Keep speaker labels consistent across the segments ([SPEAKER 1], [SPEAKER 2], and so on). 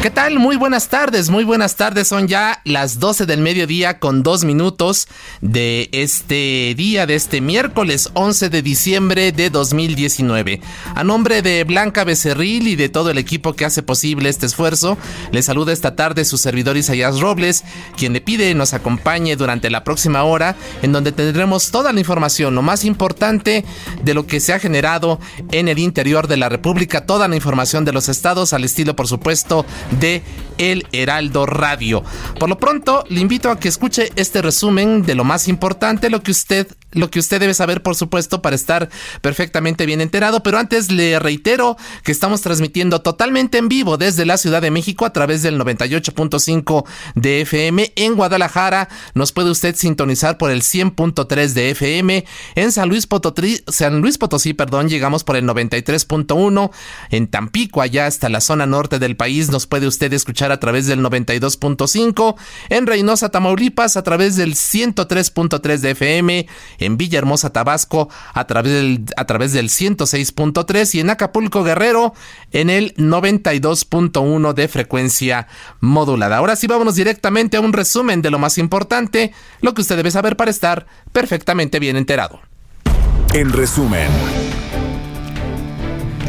[SPEAKER 1] ¿Qué tal? Muy buenas tardes, muy buenas tardes. Son ya las 12 del mediodía con dos minutos de este día, de este miércoles 11 de diciembre de 2019. A nombre de Blanca Becerril y de todo el equipo que hace posible este esfuerzo, le saluda esta tarde su servidor Isaías Robles, quien le pide nos acompañe durante la próxima hora, en donde tendremos toda la información, lo más importante de lo que se ha generado en el interior de la República, toda la información de los estados, al estilo, por supuesto, de El Heraldo Radio. Por lo pronto, le invito a que escuche este resumen de lo más importante, lo que usted lo que usted debe saber, por supuesto, para estar perfectamente bien enterado. Pero antes le reitero que estamos transmitiendo totalmente en vivo desde la Ciudad de México a través del 98.5 de FM. En Guadalajara nos puede usted sintonizar por el 100.3 de FM. En San Luis Potosí, San Luis Potosí, perdón, llegamos por el 93.1. En Tampico, allá hasta la zona norte del país, nos puede usted escuchar a través del 92.5. En Reynosa, Tamaulipas, a través del 103.3 de FM en Villahermosa, Tabasco, a través del, a través del 106.3 y en Acapulco, Guerrero, en el 92.1 de frecuencia modulada. Ahora sí, vámonos directamente a un resumen de lo más importante, lo que usted debe saber para estar perfectamente bien enterado.
[SPEAKER 2] En resumen.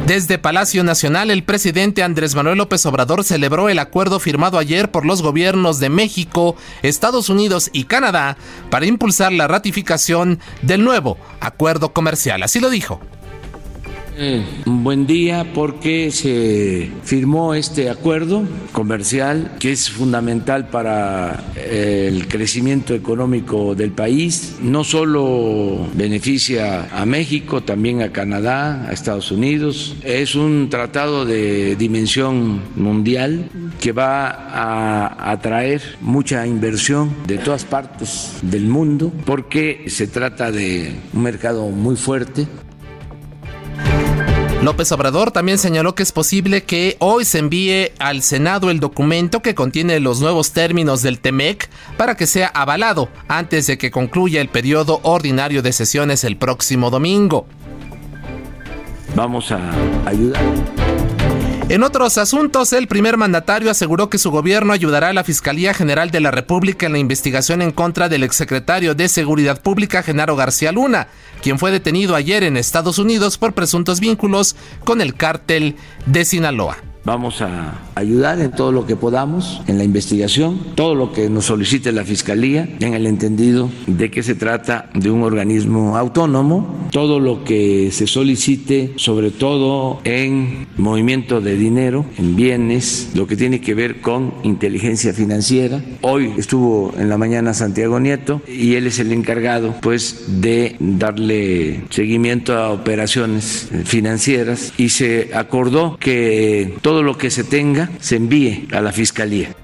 [SPEAKER 1] Desde Palacio Nacional, el presidente Andrés Manuel López Obrador celebró el acuerdo firmado ayer por los gobiernos de México, Estados Unidos y Canadá para impulsar la ratificación del nuevo acuerdo comercial. Así lo dijo.
[SPEAKER 3] Un buen día porque se firmó este acuerdo comercial que es fundamental para eh, el crecimiento económico del país. No solo beneficia a México, también a Canadá, a Estados Unidos. Es un tratado de dimensión mundial que va a atraer mucha inversión de todas partes del mundo porque se trata de un mercado muy fuerte
[SPEAKER 1] López Obrador también señaló que es posible que hoy se envíe al Senado el documento que contiene los nuevos términos del TEMEC para que sea avalado antes de que concluya el periodo ordinario de sesiones el próximo domingo.
[SPEAKER 3] Vamos a ayudar.
[SPEAKER 1] En otros asuntos, el primer mandatario aseguró que su gobierno ayudará a la Fiscalía General de la República en la investigación en contra del exsecretario de Seguridad Pública, Genaro García Luna, quien fue detenido ayer en Estados Unidos por presuntos vínculos con el cártel de Sinaloa.
[SPEAKER 3] Vamos a ayudar en todo lo que podamos en la investigación, todo lo que nos solicite la Fiscalía, en el entendido de que se trata de un organismo autónomo, todo lo que se solicite, sobre todo en movimiento de dinero, en bienes, lo que tiene que ver con inteligencia financiera. Hoy estuvo en la mañana Santiago Nieto y él es el encargado pues de darle seguimiento a operaciones financieras y se acordó que todo lo que se tenga se envíe a la Fiscalía.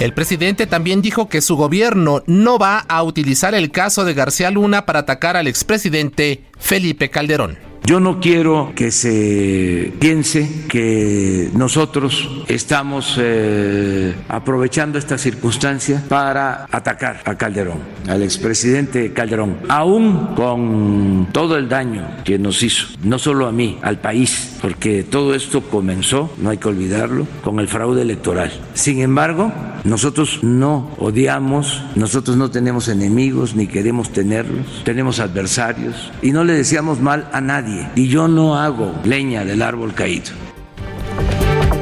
[SPEAKER 1] El presidente también dijo que su gobierno no va a utilizar el caso de García Luna para atacar al expresidente Felipe Calderón.
[SPEAKER 3] Yo no quiero que se piense que nosotros estamos eh, aprovechando esta circunstancia para atacar a Calderón, al expresidente Calderón, aún con todo el daño que nos hizo, no solo a mí, al país, porque todo esto comenzó, no hay que olvidarlo, con el fraude electoral. Sin embargo, nosotros no odiamos, nosotros no tenemos enemigos ni queremos tenerlos, tenemos adversarios y no le deseamos mal a nadie y yo no hago leña del árbol caído.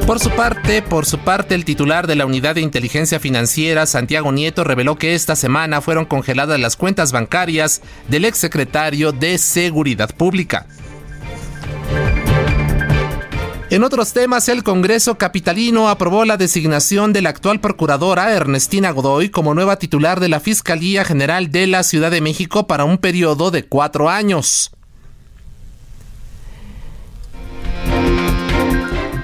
[SPEAKER 1] Por su parte, por su parte, el titular de la Unidad de Inteligencia Financiera, Santiago Nieto, reveló que esta semana fueron congeladas las cuentas bancarias del exsecretario de Seguridad Pública. En otros temas, el Congreso Capitalino aprobó la designación de la actual procuradora Ernestina Godoy como nueva titular de la Fiscalía General de la Ciudad de México para un periodo de cuatro años.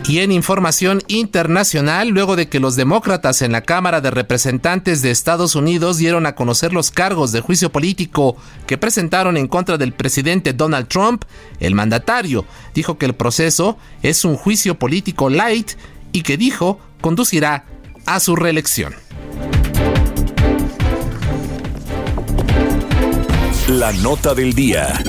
[SPEAKER 1] Y en información internacional, luego de que los demócratas en la Cámara de Representantes de Estados Unidos dieron a conocer los cargos de juicio político que presentaron en contra del presidente Donald Trump, el mandatario dijo que el proceso es un juicio político light y que dijo conducirá a su reelección.
[SPEAKER 2] La nota del día.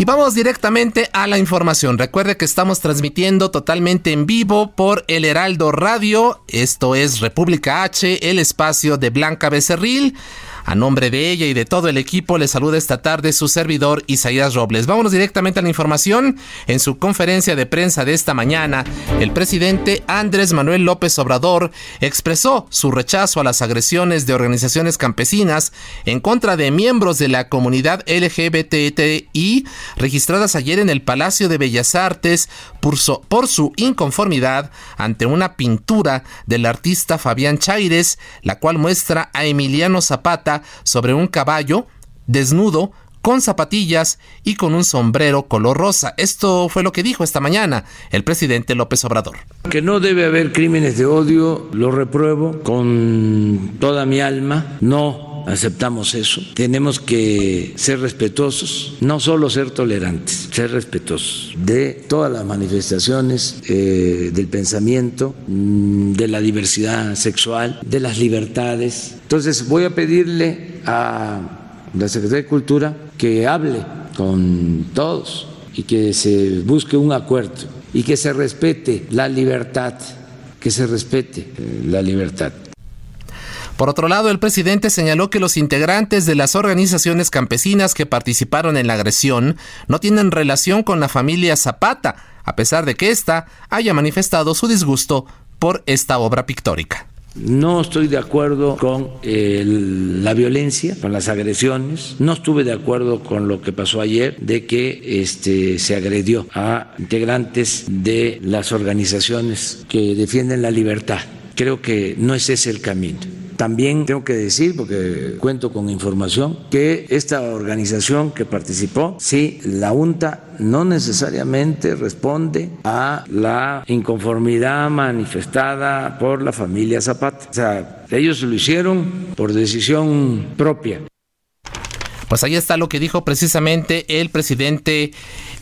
[SPEAKER 1] Y vamos directamente a la información. Recuerde que estamos transmitiendo totalmente en vivo por El Heraldo Radio. Esto es República H, el espacio de Blanca Becerril. A nombre de ella y de todo el equipo, le saluda esta tarde su servidor Isaías Robles. Vámonos directamente a la información. En su conferencia de prensa de esta mañana, el presidente Andrés Manuel López Obrador expresó su rechazo a las agresiones de organizaciones campesinas en contra de miembros de la comunidad LGBTI registradas ayer en el Palacio de Bellas Artes por su, por su inconformidad ante una pintura del artista Fabián Chaires, la cual muestra a Emiliano Zapata sobre un caballo desnudo con zapatillas y con un sombrero color rosa. Esto fue lo que dijo esta mañana el presidente López Obrador.
[SPEAKER 3] Que no debe haber crímenes de odio, lo repruebo con toda mi alma. No aceptamos eso. Tenemos que ser respetuosos, no solo ser tolerantes, ser respetuosos de todas las manifestaciones eh, del pensamiento, mm, de la diversidad sexual, de las libertades. Entonces voy a pedirle a la Secretaría de Cultura que hable con todos y que se busque un acuerdo y que se respete la libertad, que se respete eh, la libertad.
[SPEAKER 1] Por otro lado, el presidente señaló que los integrantes de las organizaciones campesinas que participaron en la agresión no tienen relación con la familia Zapata, a pesar de que ésta haya manifestado su disgusto por esta obra pictórica.
[SPEAKER 3] No estoy de acuerdo con la violencia, con las agresiones. No estuve de acuerdo con lo que pasó ayer de que este, se agredió a integrantes de las organizaciones que defienden la libertad. Creo que no es ese el camino. También tengo que decir, porque cuento con información, que esta organización que participó, sí, la UNTA no necesariamente responde a la inconformidad manifestada por la familia Zapata. O sea, ellos lo hicieron por decisión propia.
[SPEAKER 1] Pues ahí está lo que dijo precisamente el presidente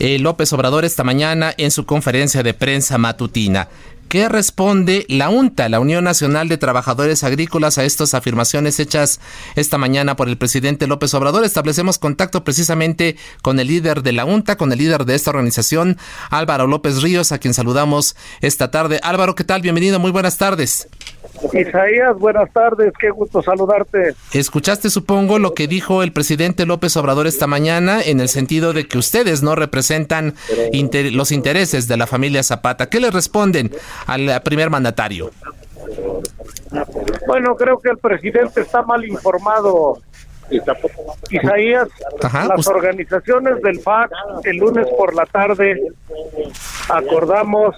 [SPEAKER 1] eh, López Obrador esta mañana en su conferencia de prensa matutina. ¿Qué responde la UNTA, la Unión Nacional de Trabajadores Agrícolas, a estas afirmaciones hechas esta mañana por el presidente López Obrador? Establecemos contacto precisamente con el líder de la UNTA, con el líder de esta organización, Álvaro López Ríos, a quien saludamos esta tarde. Álvaro, ¿qué tal? Bienvenido, muy buenas tardes.
[SPEAKER 4] Isaías, buenas tardes, qué gusto saludarte.
[SPEAKER 1] Escuchaste, supongo, lo que dijo el presidente López Obrador esta mañana en el sentido de que ustedes no representan los intereses de la familia Zapata. ¿Qué le responden al primer mandatario?
[SPEAKER 4] Bueno, creo que el presidente está mal informado. Isaías, las organizaciones del FAC el lunes por la tarde acordamos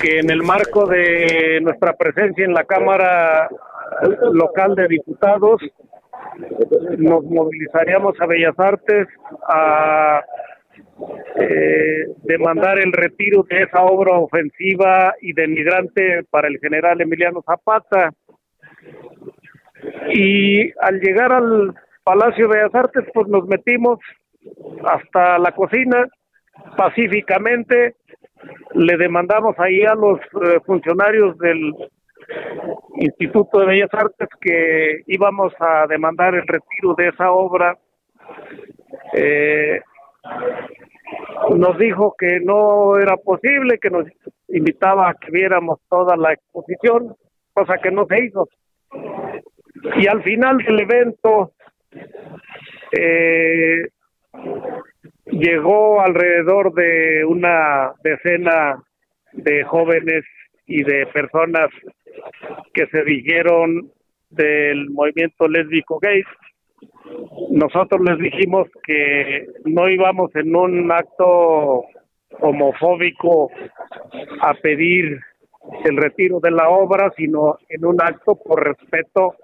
[SPEAKER 4] que en el marco de nuestra presencia en la Cámara Local de Diputados nos movilizaríamos a Bellas Artes a eh, demandar el retiro de esa obra ofensiva y denigrante para el general Emiliano Zapata. Y al llegar al Palacio de Bellas Artes, pues nos metimos hasta la cocina pacíficamente le demandamos ahí a los eh, funcionarios del Instituto de Bellas Artes que íbamos a demandar el retiro de esa obra. Eh, nos dijo que no era posible, que nos invitaba a que viéramos toda la exposición, cosa que no se hizo. Y al final del evento eh, llegó alrededor de una decena de jóvenes y de personas que se dijeron del movimiento lésbico gay. Nosotros les dijimos que no íbamos en un acto homofóbico a pedir el retiro de la obra, sino en un acto por respeto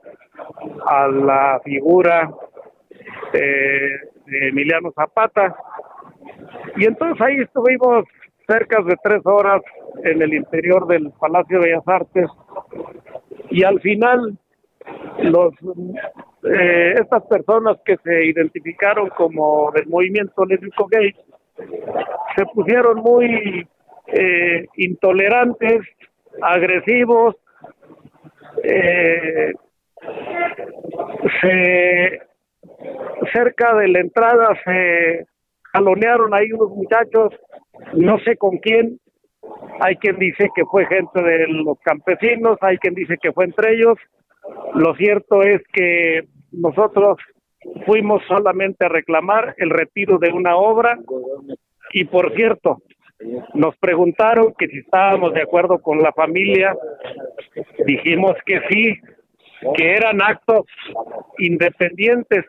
[SPEAKER 4] a la figura de, Emiliano Zapata. Y entonces ahí estuvimos cerca de tres horas en el interior del Palacio de Bellas Artes y al final los eh, estas personas que se identificaron como del movimiento lésbico gay se pusieron muy eh, intolerantes, agresivos, eh, se cerca de la entrada se jalonearon ahí unos muchachos, no sé con quién, hay quien dice que fue gente de los campesinos, hay quien dice que fue entre ellos, lo cierto es que nosotros fuimos solamente a reclamar el retiro de una obra y por cierto, nos preguntaron que si estábamos de acuerdo con la familia, dijimos que sí, que eran actos independientes,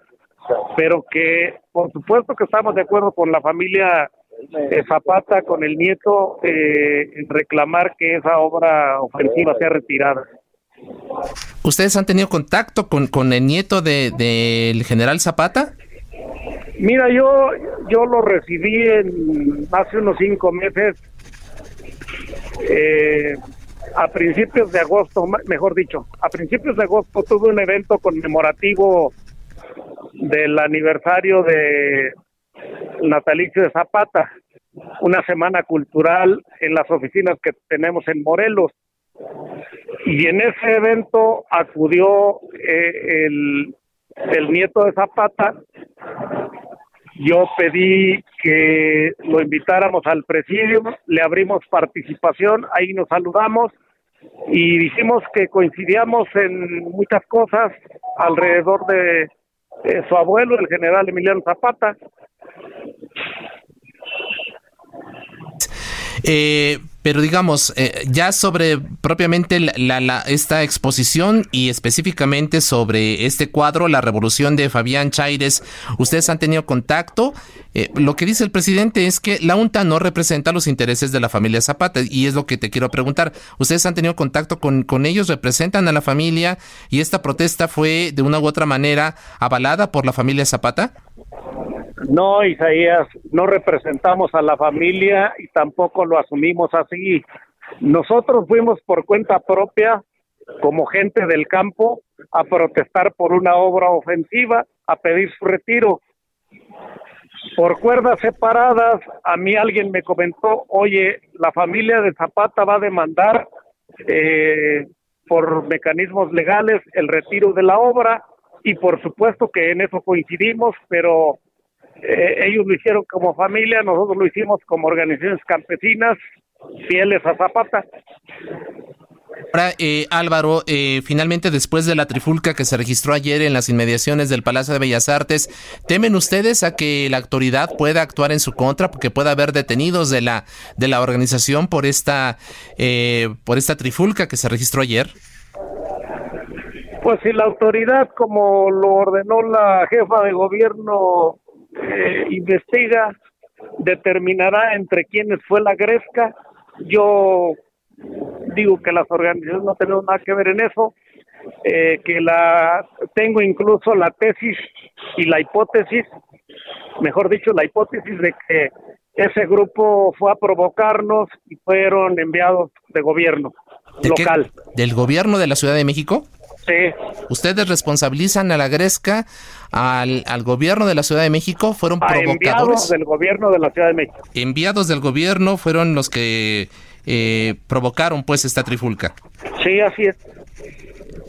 [SPEAKER 4] pero que por supuesto que estamos de acuerdo con la familia eh, Zapata, con el nieto, eh, en reclamar que esa obra ofensiva sea retirada.
[SPEAKER 1] ¿Ustedes han tenido contacto con, con el nieto del de, general Zapata?
[SPEAKER 4] Mira, yo, yo lo recibí en hace unos cinco meses, eh, a principios de agosto, mejor dicho, a principios de agosto tuve un evento conmemorativo del aniversario de natalicio de Zapata, una semana cultural en las oficinas que tenemos en Morelos. Y en ese evento acudió eh, el, el nieto de Zapata. Yo pedí que lo invitáramos al presidio, le abrimos participación, ahí nos saludamos y dijimos que coincidíamos en muchas cosas alrededor de, su abuelo, el general Emiliano Zapata.
[SPEAKER 1] Eh, pero digamos, eh, ya sobre propiamente la, esta exposición y específicamente sobre este cuadro, la revolución de Fabián Chaires, ustedes han tenido contacto. Eh, lo que dice el presidente es que la UNTA no representa los intereses de la familia Zapata y es lo que te quiero preguntar. ¿Ustedes han tenido contacto con, con ellos, representan a la familia y esta protesta fue de una u otra manera avalada por la familia Zapata?
[SPEAKER 4] No, Isaías, no representamos a la familia y tampoco lo asumimos así. Nosotros fuimos por cuenta propia, como gente del campo, a protestar por una obra ofensiva, a pedir su retiro. Por cuerdas separadas, a mí alguien me comentó, oye, la familia de Zapata va a demandar eh, por mecanismos legales el retiro de la obra y por supuesto que en eso coincidimos, pero eh, ellos lo hicieron como familia, nosotros lo hicimos como organizaciones campesinas fieles a Zapata.
[SPEAKER 1] Ahora, eh, Álvaro, eh, finalmente después de la trifulca que se registró ayer en las inmediaciones del Palacio de Bellas Artes, ¿temen ustedes a que la autoridad pueda actuar en su contra porque pueda haber detenidos de la de la organización por esta por esta trifulca que se registró ayer?
[SPEAKER 4] Pues si la autoridad, como lo ordenó la jefa de gobierno, eh, investiga, determinará entre quiénes fue la gresca. Yo digo que las organizaciones no tenemos nada que ver en eso, eh, que la tengo incluso la tesis y la hipótesis, mejor dicho, la hipótesis de que ese grupo fue a provocarnos y fueron enviados de gobierno local.
[SPEAKER 1] ¿Del gobierno de la Ciudad de México? ¿Ustedes responsabilizan a la Gresca, al, al gobierno de la Ciudad de México? ¿Fueron provocadores?
[SPEAKER 4] Enviados del gobierno de la Ciudad de México.
[SPEAKER 1] Enviados del gobierno fueron los que eh, provocaron pues esta trifulca.
[SPEAKER 4] Sí, así es.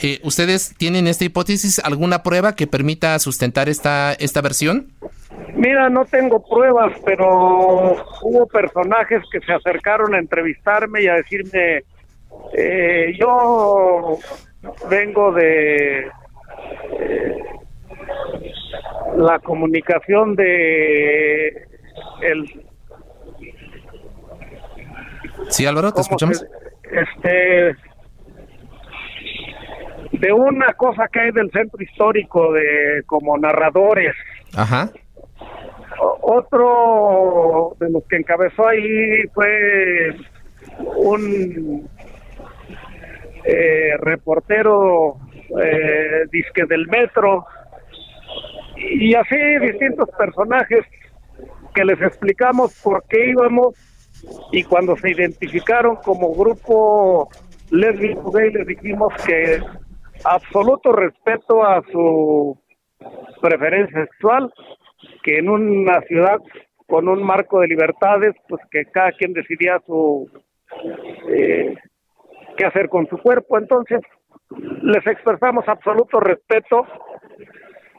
[SPEAKER 1] Eh, ¿Ustedes tienen esta hipótesis, alguna prueba que permita sustentar esta, esta versión?
[SPEAKER 4] Mira, no tengo pruebas, pero hubo personajes que se acercaron a entrevistarme y a decirme, eh, yo vengo de, la comunicación de el
[SPEAKER 1] Sí, Álvaro, te escuchamos.
[SPEAKER 4] este de una cosa que hay del centro histórico de como narradores.
[SPEAKER 1] Ajá.
[SPEAKER 4] Otro de los que encabezó ahí fue un eh, reportero eh, disque del metro y así distintos personajes que les explicamos por qué íbamos y cuando se identificaron como grupo lésbico gay les dijimos que absoluto respeto a su preferencia sexual, que en una ciudad con un marco de libertades, pues que cada quien decidía su eh, qué hacer con su cuerpo. Entonces, les expresamos absoluto respeto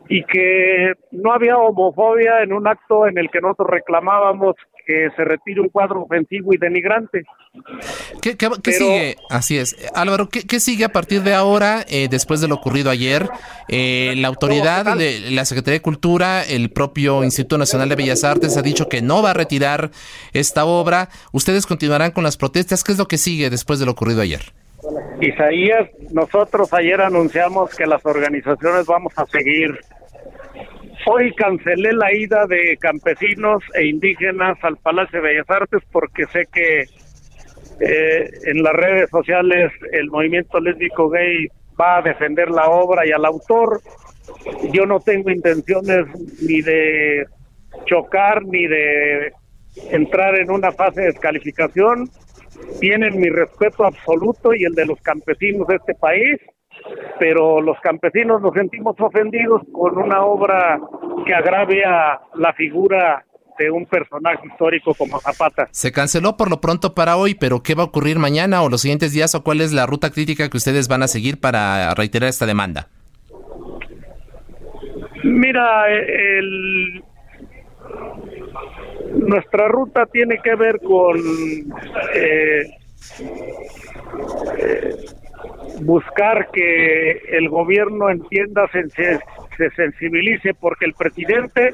[SPEAKER 4] y que no había homofobia en un acto en el que nosotros reclamábamos que se retire un cuadro ofensivo y denigrante.
[SPEAKER 1] ¿Qué, sigue? Así es. Álvaro, ¿qué, sigue a partir de ahora, eh, después de lo ocurrido ayer? Eh, la autoridad, de la Secretaría de Cultura, el propio Instituto Nacional de Bellas Artes ha dicho que no va a retirar esta obra. ¿Ustedes continuarán con las protestas? ¿Qué es lo que sigue después de lo ocurrido ayer?
[SPEAKER 4] Isaías, nosotros ayer anunciamos que las organizaciones vamos a seguir Hoy cancelé la ida de campesinos e indígenas al Palacio de Bellas Artes porque sé que eh, en las redes sociales el movimiento lésbico gay va a defender la obra y al autor. Yo no tengo intenciones ni de chocar ni de entrar en una fase de descalificación. Tienen mi respeto absoluto y el de los campesinos de este país pero los campesinos nos sentimos ofendidos con una obra que agrave a la figura de un personaje histórico como Zapata.
[SPEAKER 1] Se canceló por lo pronto para hoy, pero ¿qué va a ocurrir mañana o los siguientes días o cuál es la ruta crítica que ustedes van a seguir para reiterar esta demanda?
[SPEAKER 4] Mira, el, nuestra ruta tiene que ver con eh, eh, buscar que el gobierno entienda, se, se, sensibilice, porque el presidente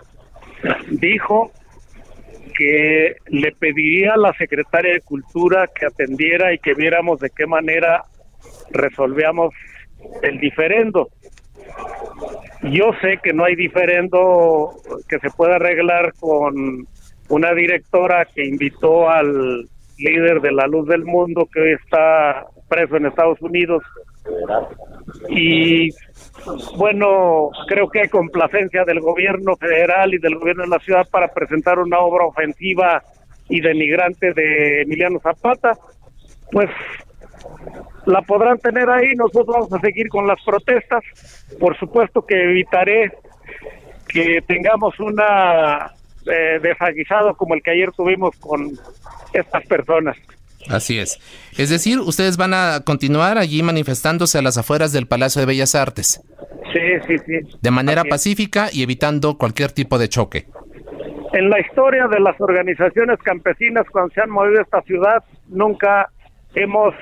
[SPEAKER 4] dijo que le pediría a la secretaria de Cultura que atendiera y que viéramos de qué manera resolvíamos el diferendo. Yo sé que no hay diferendo que se pueda arreglar con una directora que invitó al líder de la luz del mundo que hoy está preso en Estados Unidos. Y bueno, creo que hay complacencia del gobierno federal y del gobierno de la ciudad para presentar una obra ofensiva y denigrante de Emiliano Zapata. Pues la podrán tener ahí, nosotros vamos a seguir con las protestas. Por supuesto que evitaré que tengamos una eh, desaguisado como el que ayer tuvimos con estas personas.
[SPEAKER 1] Así es. Es decir, ustedes van a continuar allí manifestándose a las afueras del Palacio de Bellas Artes.
[SPEAKER 4] Sí, sí, sí.
[SPEAKER 1] De manera pacífica y evitando cualquier tipo de choque.
[SPEAKER 4] En la historia de las organizaciones campesinas cuando se han movido a esta ciudad, nunca hemos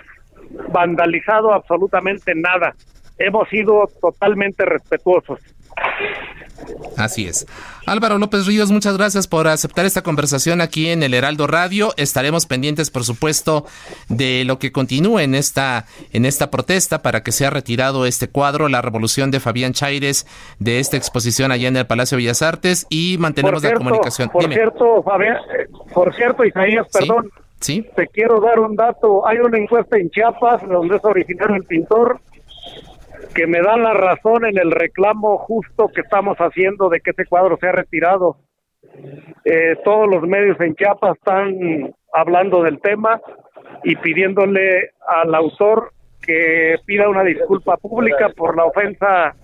[SPEAKER 4] vandalizado absolutamente nada. Hemos sido totalmente respetuosos.
[SPEAKER 1] Así es. Álvaro López Ríos, muchas gracias por aceptar esta conversación aquí en el Heraldo Radio. Estaremos pendientes, por supuesto, de lo que continúe en esta, en esta protesta para que sea retirado este cuadro, La Revolución de Fabián Chaires, de esta exposición allá en el Palacio de Bellas Artes y mantenemos la comunicación.
[SPEAKER 4] Por cierto, Fabián, eh, por cierto, Isaías, perdón.
[SPEAKER 1] ¿Sí?
[SPEAKER 4] Te quiero dar un dato. Hay una encuesta en Chiapas donde es originario el pintor que me da la razón en el reclamo justo que estamos haciendo de que ese cuadro sea retirado. Eh, todos los medios en Chiapas están hablando del tema y pidiéndole al autor que pida una disculpa pública por la ofensa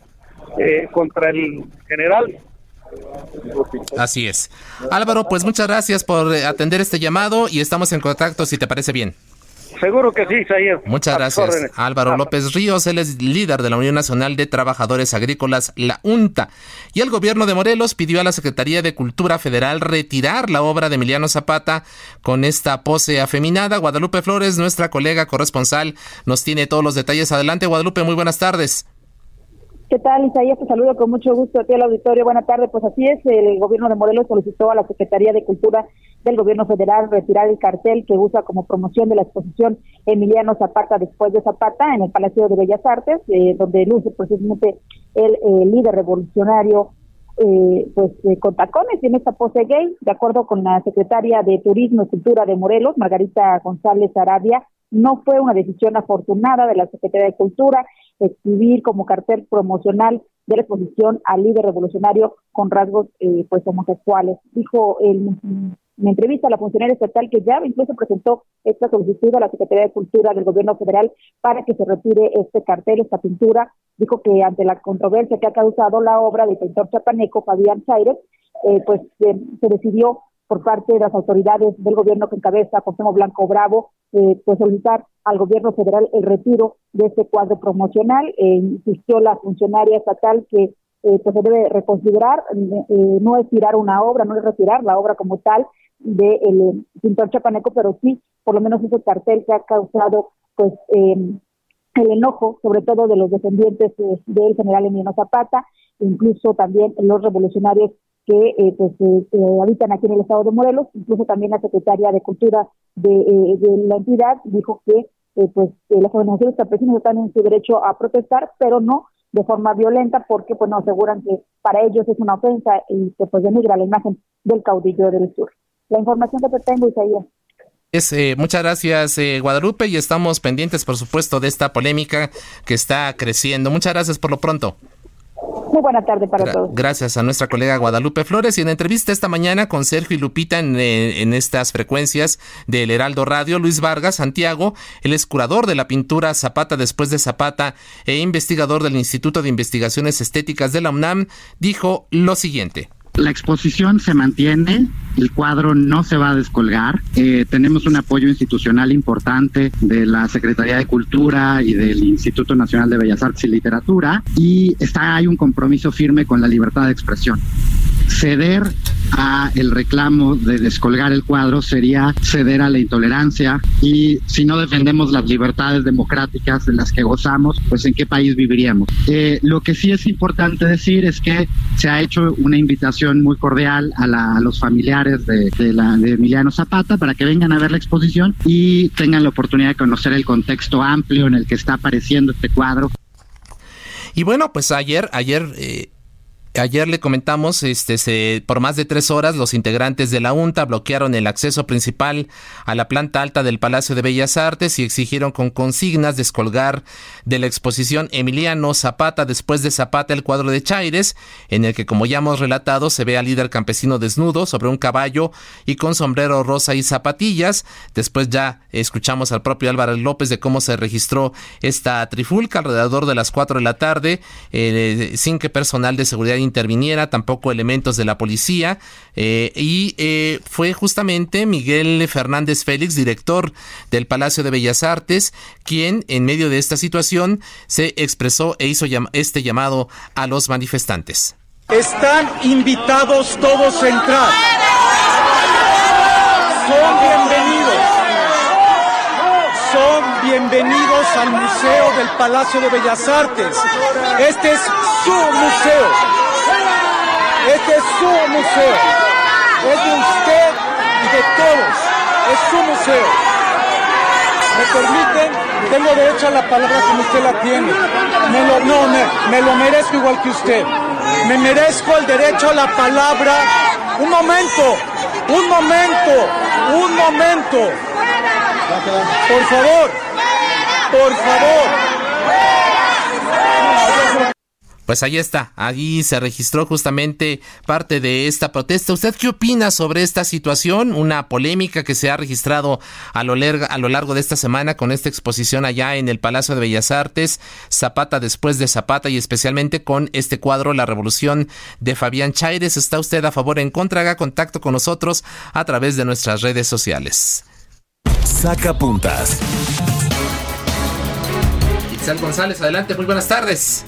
[SPEAKER 4] eh, contra el general.
[SPEAKER 1] Así es. Álvaro, pues muchas gracias por atender este llamado y estamos en contacto si te parece bien.
[SPEAKER 4] Seguro que sí, Isaías.
[SPEAKER 1] Muchas gracias. Álvaro López Ríos, él es líder de la Unión Nacional de Trabajadores Agrícolas, la UNTA. Y el gobierno de Morelos pidió a la Secretaría de Cultura Federal retirar la obra de Emiliano Zapata con esta pose afeminada. Guadalupe Flores, nuestra colega corresponsal, nos tiene todos los detalles. Adelante, Guadalupe, muy buenas tardes.
[SPEAKER 5] ¿Qué tal, Isaías? Te saludo con mucho gusto a ti al auditorio. Buenas tardes. Pues así es, el gobierno de Morelos solicitó a la Secretaría de Cultura del gobierno federal retirar el cartel que usa como promoción de la exposición Emiliano Zapata después de Zapata en el Palacio de Bellas Artes, eh, donde luce precisamente el, líder revolucionario eh, pues eh, con tacones en esta pose gay, de acuerdo con la secretaria de Turismo y Cultura de Morelos, Margarita González Arabia, no fue una decisión afortunada de la Secretaría de Cultura exhibir como cartel promocional de la exposición al líder revolucionario con rasgos eh, pues homosexuales. Dijo en, en entrevista a la funcionaria estatal que ya incluso presentó esta solicitud a la Secretaría de Cultura del Gobierno Federal para que se retire este cartel, esta pintura. Dijo que ante la controversia que ha causado la obra del pintor chapaneco Fabián Chaires, eh, pues eh, se decidió por parte de las autoridades del gobierno que encabeza José Blanco Bravo, eh, pues solicitar al gobierno federal el retiro de este cuadro promocional. Eh, insistió la funcionaria estatal que eh, pues se debe reconsiderar, eh, no es tirar una obra, no es retirar la obra como tal del pintor chapaneco, pero sí por lo menos ese cartel que ha causado pues el enojo, sobre todo de los descendientes del general Emiliano Zapata, incluso también los revolucionarios que eh, pues, eh, habitan aquí en el estado de Morelos, incluso también la secretaria de Cultura de, eh, la entidad dijo que pues las organizaciones campesinas están en su derecho a protestar, pero no de forma violenta porque pues nos aseguran que para ellos es una ofensa y que pues denigra la imagen del caudillo del sur. La información que te tengo, Isaías.
[SPEAKER 1] Es, muchas gracias, Guadalupe, y estamos pendientes, por supuesto, de esta polémica que está creciendo. Muchas gracias por lo pronto.
[SPEAKER 5] Muy buena tarde para todos.
[SPEAKER 1] Gracias a nuestra colega Guadalupe Flores. Y en entrevista esta mañana con Sergio y Lupita en, en, estas frecuencias del Heraldo Radio, Luis Vargas Santiago, él es curador de la pintura Zapata después de Zapata e investigador del Instituto de Investigaciones Estéticas de la UNAM, dijo lo siguiente.
[SPEAKER 6] La exposición se mantiene, el cuadro no se va a descolgar. Eh, tenemos un apoyo institucional importante de la Secretaría de Cultura y del Instituto Nacional de Bellas Artes y Literatura y está hay un compromiso firme con la libertad de expresión. Ceder a el reclamo de descolgar el cuadro sería ceder a la intolerancia y si no defendemos las libertades democráticas de las que gozamos, pues en qué país viviríamos. Eh, lo que sí es importante decir es que se ha hecho una invitación muy cordial a, los familiares de, la, de Emiliano Zapata para que vengan a ver la exposición y tengan la oportunidad de conocer el contexto amplio en el que está apareciendo este cuadro.
[SPEAKER 1] Y bueno, pues ayer, ayer eh, Ayer le comentamos, este, se, por más de tres horas los integrantes de la UNTA bloquearon el acceso principal a la planta alta del Palacio de Bellas Artes y exigieron con consignas descolgar de la exposición Emiliano Zapata después de Zapata el cuadro de Chaires, en el que como ya hemos relatado se ve al líder campesino desnudo sobre un caballo y con sombrero rosa y zapatillas. Después ya escuchamos al propio Álvaro López de cómo se registró esta trifulca alrededor de las cuatro de la tarde, eh, sin que personal de seguridad interviniera, tampoco elementos de la policía. Eh, y eh, fue justamente Miguel Fernández Félix, director del Palacio de Bellas Artes, quien en medio de esta situación se expresó e hizo este llamado a los manifestantes.
[SPEAKER 7] Están invitados todos a entrar. Son bienvenidos. Son bienvenidos al Museo del Palacio de Bellas Artes. Este es su museo. Este es su museo. Es de usted y de todos. Es su museo. ¿Me permiten? Tengo derecho a la palabra como usted la tiene. No, me lo merezco igual que usted. Me merezco el derecho a la palabra. Un momento, un momento, un momento. Por favor, por favor.
[SPEAKER 1] Pues ahí está, ahí se registró justamente parte de esta protesta. ¿Usted qué opina sobre esta situación? Una polémica que se ha registrado a lo, a lo largo de esta semana con esta exposición allá en el Palacio de Bellas Artes, Zapata después de Zapata y especialmente con este cuadro La Revolución de Fabián Chaires. ¿Está usted a favor o en contra? Haga contacto con nosotros a través de nuestras redes sociales.
[SPEAKER 2] Saca puntas.
[SPEAKER 1] González, adelante, muy buenas tardes.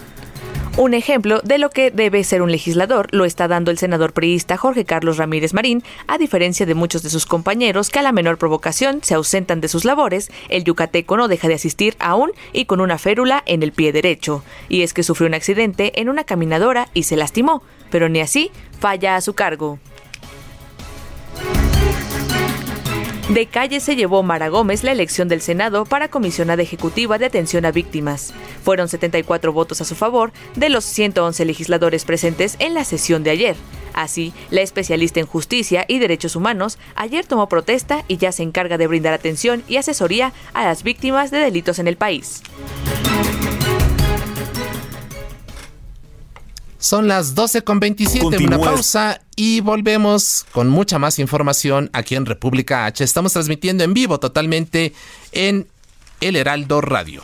[SPEAKER 8] Un ejemplo de lo que debe ser un legislador lo está dando el senador priista Jorge Carlos Ramírez Marín, a diferencia de muchos de sus compañeros que a la menor provocación se ausentan de sus labores, el yucateco no deja de asistir aún y con una férula en el pie derecho. Y es que sufrió un accidente en una caminadora y se lastimó, pero ni así falla a su cargo. De calle se llevó Mara Gómez la elección del Senado para comisionada ejecutiva de atención a víctimas. Fueron 74 votos a su favor de los 111 legisladores presentes en la sesión de ayer. Así, la especialista en justicia y derechos humanos ayer tomó protesta y ya se encarga de brindar atención y asesoría a las víctimas de delitos en el país.
[SPEAKER 1] Son las 12 con 27, una pausa y volvemos con mucha más información aquí en República H. Estamos transmitiendo en vivo totalmente en El Heraldo Radio.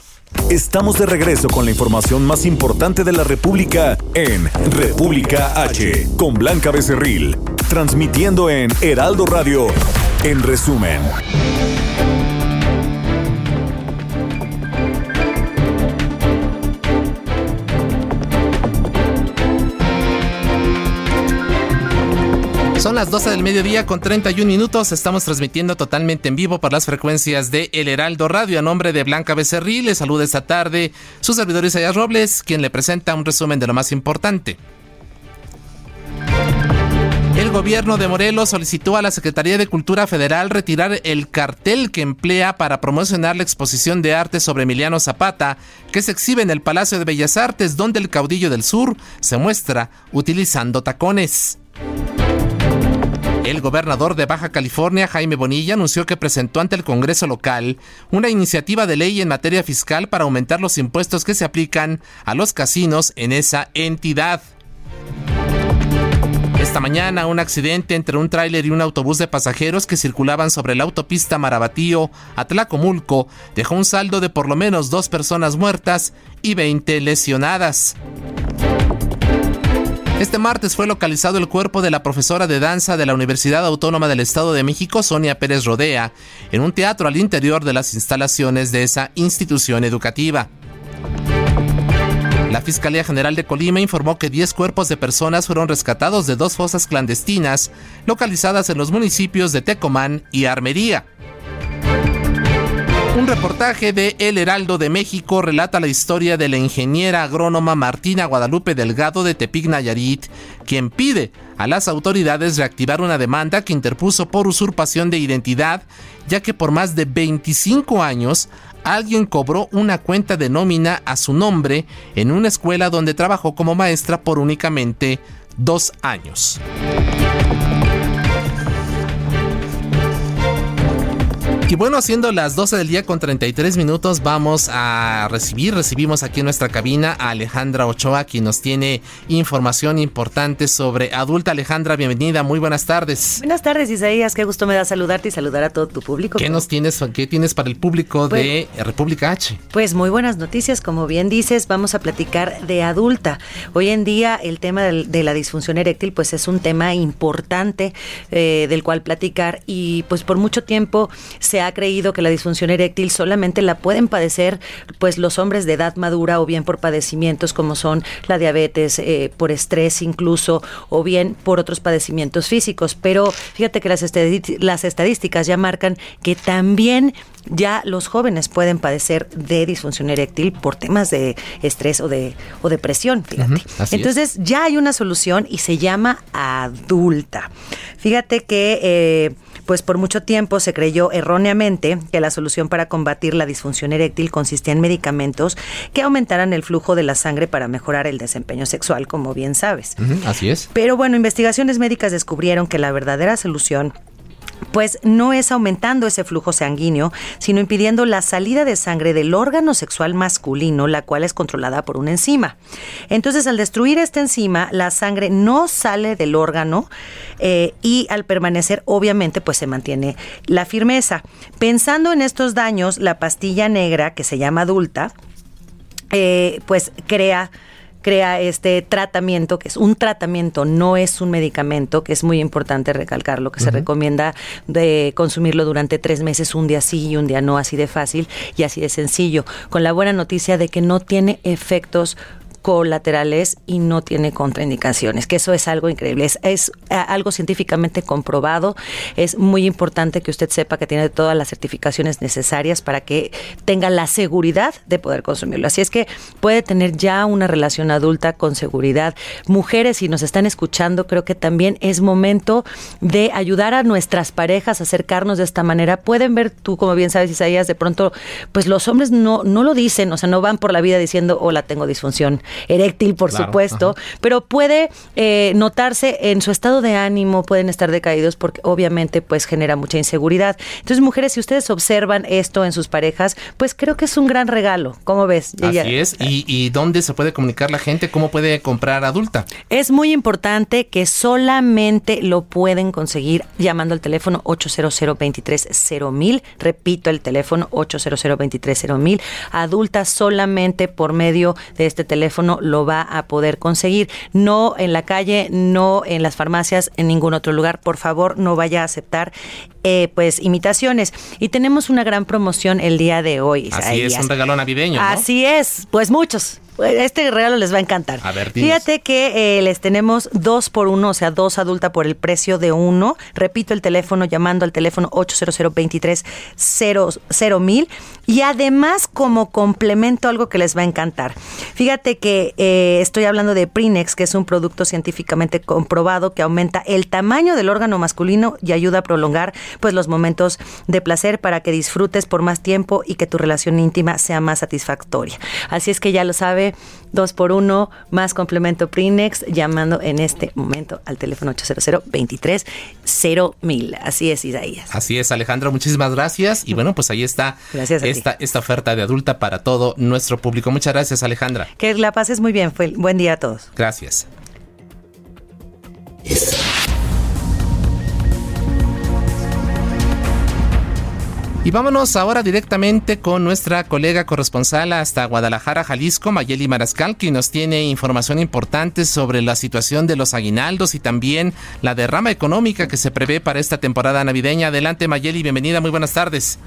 [SPEAKER 2] Estamos de regreso con la información más importante de la República en República H con Blanca Becerril, transmitiendo en Heraldo Radio. En resumen.
[SPEAKER 1] Las 12 del mediodía con 31 minutos. Estamos transmitiendo totalmente en vivo por las frecuencias de El Heraldo Radio. A nombre de Blanca Becerril, le saluda esta tarde su servidor Isaías Robles, quien le presenta un resumen de lo más importante. El gobierno de Morelos solicitó a la Secretaría de Cultura Federal retirar el cartel que emplea para promocionar la exposición de arte sobre Emiliano Zapata, que se exhibe en el Palacio de Bellas Artes, donde el caudillo del sur se muestra utilizando tacones. El gobernador de Baja California, Jaime Bonilla, anunció que presentó ante el Congreso local una iniciativa de ley en materia fiscal para aumentar los impuestos que se aplican a los casinos en esa entidad. Esta mañana, un accidente entre un tráiler y un autobús de pasajeros que circulaban sobre la autopista Marabatío a Tlacomulco dejó un saldo de por lo menos dos personas muertas y 20 lesionadas. Este martes fue localizado el cuerpo de la profesora de danza de la Universidad Autónoma del Estado de México, Sonia Pérez Rodea, en un teatro al interior de las instalaciones de esa institución educativa. La Fiscalía General de Colima informó que 10 cuerpos de personas fueron rescatados de dos fosas clandestinas localizadas en los municipios de Tecomán y Armería. Un reportaje de El Heraldo de México relata la historia de la ingeniera agrónoma Martina Guadalupe Delgado de Tepic Nayarit, quien pide a las autoridades reactivar una demanda que interpuso por usurpación de identidad, ya que por más de 25 años alguien cobró una cuenta de nómina a su nombre en una escuela donde trabajó como maestra por únicamente dos años. Y bueno, haciendo las 12 del día con 33 minutos, vamos a recibir, recibimos aquí en nuestra cabina a Alejandra Ochoa, quien nos tiene información importante sobre adulta. Alejandra, bienvenida, muy buenas tardes.
[SPEAKER 9] Buenas tardes, Isaías, qué gusto me da saludarte y saludar a todo tu público.
[SPEAKER 1] ¿Qué nos tienes, qué tienes para el público de pues, República H?
[SPEAKER 9] Pues muy buenas noticias, como bien dices, vamos a platicar de adulta. Hoy en día el tema de la disfunción eréctil pues es un tema importante eh, del cual platicar y pues por mucho tiempo se ha creído que la disfunción eréctil solamente la pueden padecer pues los hombres de edad madura o bien por padecimientos como son la diabetes, eh, por estrés incluso, o bien por otros padecimientos físicos. Pero fíjate que las, las estadísticas ya marcan que también ya los jóvenes pueden padecer de disfunción eréctil por temas de estrés o de o depresión, fíjate. Entonces ya hay una solución y se llama adulta. Fíjate que eh, pues por mucho tiempo se creyó erróneamente que la solución para combatir la disfunción eréctil consistía en medicamentos que aumentaran el flujo de la sangre para mejorar el desempeño sexual, como bien sabes.
[SPEAKER 1] así es.
[SPEAKER 9] Pero bueno, investigaciones médicas descubrieron que la verdadera solución pues no es aumentando ese flujo sanguíneo, sino impidiendo la salida de sangre del órgano sexual masculino, la cual es controlada por una enzima. Entonces, al destruir esta enzima, la sangre no sale del órgano eh, y al permanecer, obviamente, pues se mantiene la firmeza. Pensando en estos daños, la pastilla negra, que se llama adulta, eh, pues crea crea este tratamiento, que es un tratamiento, no es un medicamento, que es muy importante recalcarlo, que se recomienda de consumirlo durante tres meses, un día sí y un día no, así de fácil y así de sencillo, con la buena noticia de que no tiene efectos colaterales y no tiene contraindicaciones, que eso es algo increíble, es, es algo científicamente comprobado, es muy importante que usted sepa que tiene todas las certificaciones necesarias para que tenga la seguridad de poder consumirlo. Así es que puede tener ya una relación adulta con seguridad. Mujeres, si nos están escuchando, creo que también es momento de ayudar a nuestras parejas a acercarnos de esta manera. Pueden ver, tú como bien sabes, Isaías, de pronto, pues los hombres no, no lo dicen, o sea, no van por la vida diciendo, hola, tengo disfunción eréctil, por supuesto, pero puede eh, notarse en su estado de ánimo, pueden estar decaídos porque obviamente pues genera mucha inseguridad. Entonces, mujeres, si ustedes observan esto en sus parejas, pues creo que es un gran regalo. ¿Cómo ves?
[SPEAKER 1] Así es. ¿Y, ¿Y dónde se puede comunicar la gente? ¿Cómo puede comprar adulta?
[SPEAKER 9] Es muy importante que solamente lo pueden conseguir llamando al teléfono 800 mil Repito el teléfono 800 mil Adulta solamente por medio de este teléfono lo va a poder conseguir. No en la calle, no en las farmacias, en ningún otro lugar. Por favor, no vaya a aceptar eh, pues imitaciones. Y tenemos una gran promoción el día de hoy.
[SPEAKER 1] Así es, un regalo navideño.
[SPEAKER 9] Así es, pues muchos. Este regalo les va a encantar. Fíjate que eh, les tenemos dos por uno, o sea, dos adulta por el precio de uno. Repito el teléfono llamando al teléfono 800 23 mil y además como complemento algo que les va a encantar. Fíjate que eh, estoy hablando de Prinex, que es un producto científicamente comprobado que aumenta el tamaño del órgano masculino y ayuda a prolongar pues los momentos de placer para que disfrutes por más tiempo y que tu relación íntima sea más satisfactoria. Así es que ya lo sabe, dos por uno más complemento Prinex llamando en este momento al teléfono 800 23 mil. Así es, Isaías.
[SPEAKER 1] Así es, Alejandro, muchísimas gracias. Y bueno, pues ahí está esta, esta oferta de adulta para todo nuestro público. Muchas gracias, Alejandra.
[SPEAKER 9] Que la pases muy bien. Fue buen día a todos.
[SPEAKER 1] Gracias. Y vámonos ahora directamente con nuestra colega corresponsal hasta Guadalajara, Jalisco, Mayeli Marascal, que nos tiene información importante sobre la situación de los aguinaldos y también la derrama económica que se prevé para esta temporada navideña. Adelante, Mayeli, bienvenida, muy buenas tardes.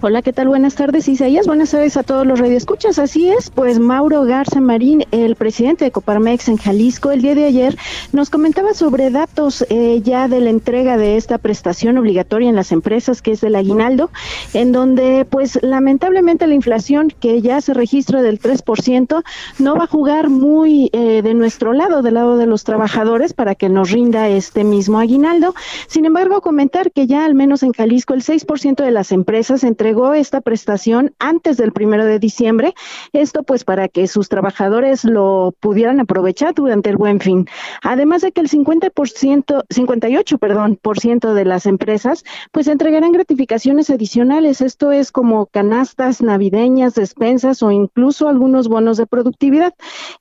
[SPEAKER 10] Hola, ¿qué tal? Buenas tardes, Isaías. Buenas tardes a todos los radioescuchas. Así es, pues Mauro Garza Marín, el presidente de Coparmex en Jalisco, el día de ayer nos comentaba sobre datos eh, ya de la entrega de esta prestación obligatoria en las empresas, que es del aguinaldo, en donde pues lamentablemente la inflación que ya se registra del 3% no va a jugar muy eh, de nuestro lado, del lado de los trabajadores, para que nos rinda este mismo aguinaldo. Sin embargo, comentar que ya al menos en Jalisco el 6% de las empresas entregó esta prestación antes del primero de diciembre. Esto pues para que sus trabajadores lo pudieran aprovechar durante el buen fin. Además de que el 50%, 58, perdón, por ciento de las empresas pues entregarán gratificaciones adicionales. Esto es como canastas navideñas, despensas o incluso algunos bonos de productividad.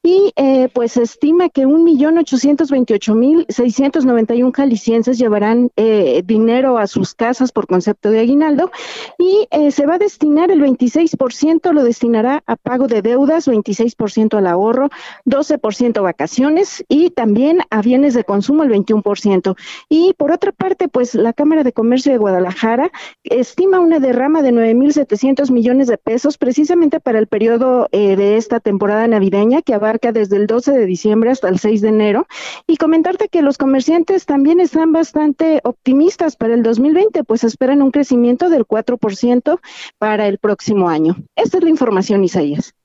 [SPEAKER 10] Y eh, pues se estima que un millón ochocientos veintiocho mil seiscientos noventa y un jaliscienses llevarán eh, dinero a sus casas por concepto de aguinaldo y eh, se va a destinar el 26%, lo destinará a pago de deudas, 26% al ahorro, 12% a vacaciones y también a bienes de consumo el 21%. Y por otra parte, pues la Cámara de Comercio de Guadalajara estima una derrama de 9.700 millones de pesos precisamente para el periodo eh, de esta temporada navideña que abarca desde el 12 de diciembre hasta el 6 de enero. Y comentarte que los comerciantes también están bastante optimistas para el 2020, pues esperan un crecimiento del 4% para el próximo año. Esta es la información, Isaías.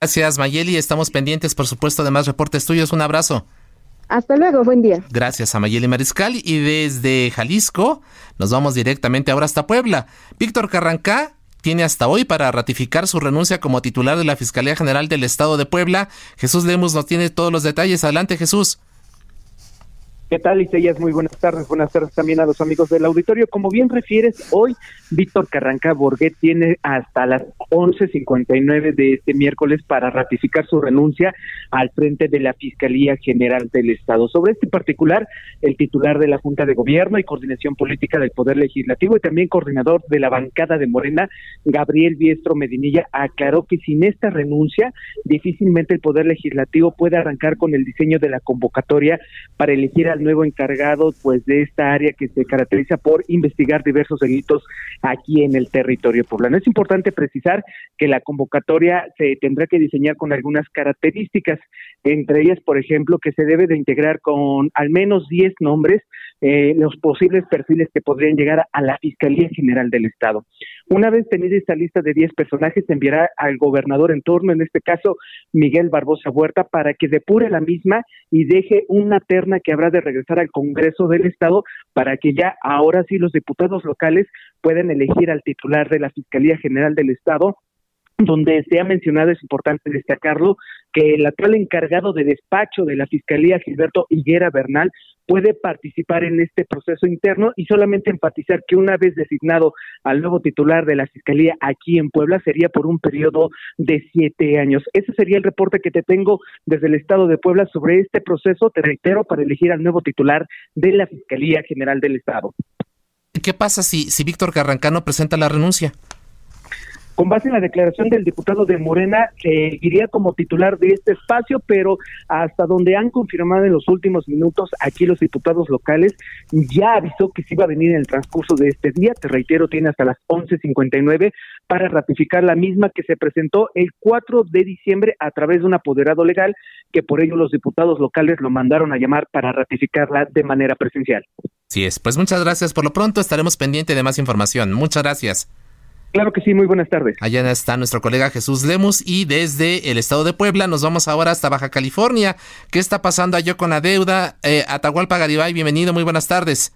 [SPEAKER 1] Gracias, Mayeli. Estamos pendientes, por supuesto, de más reportes tuyos. Un abrazo.
[SPEAKER 10] Hasta luego, buen día.
[SPEAKER 1] Gracias a Mayeli Mariscal. Y desde Jalisco nos vamos directamente ahora hasta Puebla. Víctor Carrancá tiene hasta hoy para ratificar su renuncia como titular de la Fiscalía General del Estado de Puebla. Jesús Lemus nos tiene todos los detalles. Adelante, Jesús.
[SPEAKER 11] ¿Qué tal, Isaías? Muy buenas tardes. Buenas tardes también a los amigos del auditorio. Como bien refieres, hoy Víctor Carranca Borguet tiene hasta las 11.59 de este miércoles para ratificar su renuncia al frente de la Fiscalía General del Estado. Sobre este particular, el titular de la Junta de Gobierno y Coordinación Política del Poder Legislativo y también coordinador de la bancada de Morena, Gabriel Biestro Medinilla, aclaró que sin esta renuncia, difícilmente el Poder Legislativo puede arrancar con el diseño de la convocatoria para elegir al nuevo encargado pues de esta área que se caracteriza por investigar diversos delitos aquí en el territorio poblano. Es importante precisar que la convocatoria se tendrá que diseñar con algunas características, entre ellas, por ejemplo, que se debe de integrar con al menos 10 nombres eh, los posibles perfiles que podrían llegar a la Fiscalía General del Estado. Una vez tenida esta lista de 10 personajes, se enviará al gobernador en turno, en este caso Miguel Barbosa Huerta, para que depure la misma y deje una terna que habrá de regresar al Congreso del Estado para que ya ahora sí los diputados locales puedan elegir al titular de la Fiscalía General del Estado donde se ha mencionado, es importante destacarlo, que el actual encargado de despacho de la Fiscalía, Gilberto Higuera Bernal, puede participar en este proceso interno y solamente enfatizar que una vez designado al nuevo titular de la Fiscalía aquí en Puebla sería por un periodo de siete años. Ese sería el reporte que te tengo desde el Estado de Puebla sobre este proceso, te reitero, para elegir al nuevo titular de la Fiscalía General del Estado.
[SPEAKER 1] ¿Qué pasa si, si Víctor Carrancano presenta la renuncia?
[SPEAKER 11] Con base en la declaración del diputado de Morena, que iría como titular de este espacio, pero hasta donde han confirmado en los últimos minutos aquí los diputados locales, ya avisó que se iba a venir en el transcurso de este día, te reitero, tiene hasta las 11.59 para ratificar la misma que se presentó el 4 de diciembre a través de un apoderado legal, que por ello los diputados locales lo mandaron a llamar para ratificarla de manera presencial.
[SPEAKER 1] Sí es, pues muchas gracias. Por lo pronto estaremos pendientes de más información. Muchas gracias.
[SPEAKER 11] Claro que sí, muy buenas tardes.
[SPEAKER 1] Allá está nuestro colega Jesús Lemus y desde el estado de Puebla nos vamos ahora hasta Baja California. ¿Qué está pasando allá con la deuda? Eh, Atahualpa Garibay, bienvenido, muy buenas tardes.